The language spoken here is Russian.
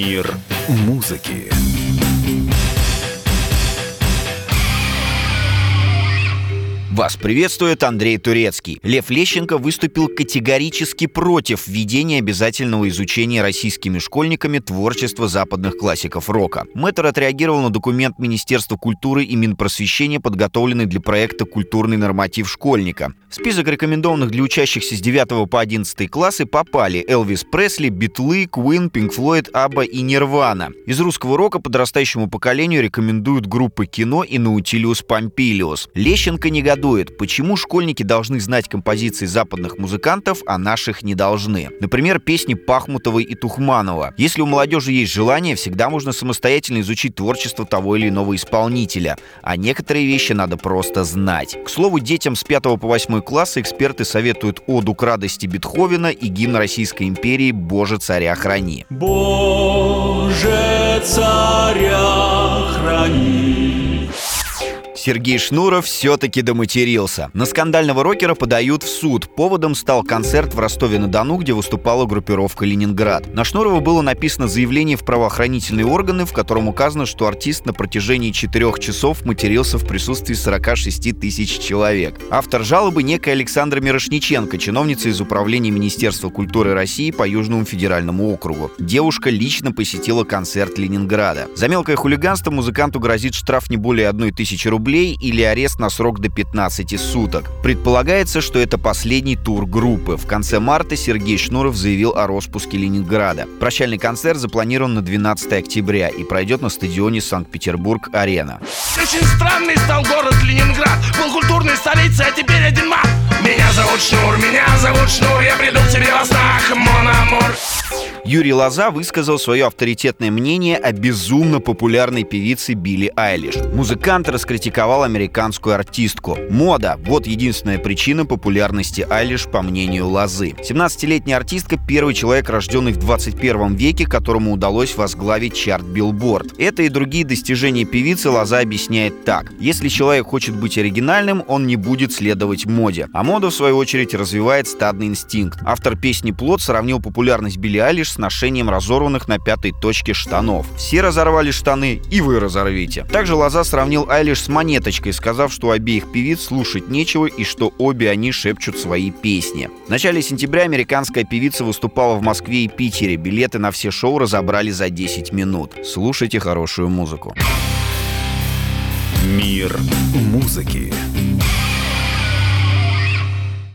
Мир музыки. Вас приветствует Андрей Турецкий. Лев Лещенко выступил категорически против введения обязательного изучения российскими школьниками творчества западных классиков рока. Мэтр отреагировал на документ Министерства культуры и Минпросвещения, подготовленный для проекта «Культурный норматив школьника». В список рекомендованных для учащихся с 9 по 11 классы попали Элвис Пресли, Битлы, Queen, Pink Floyd, ABBA и Нирвана. Из русского рока подрастающему поколению рекомендуют группы «Кино» и «Наутилиус Помпилиус». Лещенко негодует негодует, почему школьники должны знать композиции западных музыкантов, а наших не должны. Например, песни Пахмутовой и Тухманова. Если у молодежи есть желание, всегда можно самостоятельно изучить творчество того или иного исполнителя. А некоторые вещи надо просто знать. К слову, детям с 5 по 8 класса эксперты советуют оду к радости Бетховена и гимн Российской империи «Боже, царя храни». Боже, царя. Сергей Шнуров все-таки доматерился. На скандального рокера подают в суд. Поводом стал концерт в Ростове-на-Дону, где выступала группировка «Ленинград». На Шнурова было написано заявление в правоохранительные органы, в котором указано, что артист на протяжении четырех часов матерился в присутствии 46 тысяч человек. Автор жалобы некая Александра Мирошниченко, чиновница из Управления Министерства культуры России по Южному федеральному округу. Девушка лично посетила концерт Ленинграда. За мелкое хулиганство музыканту грозит штраф не более одной тысячи рублей рублей или арест на срок до 15 суток. Предполагается, что это последний тур группы. В конце марта Сергей Шнуров заявил о распуске Ленинграда. Прощальный концерт запланирован на 12 октября и пройдет на стадионе Санкт-Петербург-Арена. Очень странный стал город Ленинград Был культурной столицей, а теперь один мат Меня зовут Шнур, меня зовут Шнур Я приду к тебе во снах, mon amour Юрий Лоза высказал свое авторитетное мнение о безумно популярной певице Билли Айлиш. Музыкант раскритиковал американскую артистку. Мода – вот единственная причина популярности Айлиш, по мнению Лозы. 17-летняя артистка – первый человек, рожденный в 21 веке, которому удалось возглавить чарт Билборд. Это и другие достижения певицы Лоза объясняет так. Если человек хочет быть оригинальным, он не будет следовать моде. А мода, в свою очередь, развивает стадный инстинкт. Автор песни «Плот» сравнил популярность Билли Айлиш с ношением разорванных на пятой точке штанов. Все разорвали штаны, и вы разорвите. Также Лоза сравнил Айлиш с монеточкой, сказав, что обеих певиц слушать нечего и что обе они шепчут свои песни. В начале сентября американская певица выступала в Москве и Питере. Билеты на все шоу разобрали за 10 минут. Слушайте хорошую музыку. Мир музыки.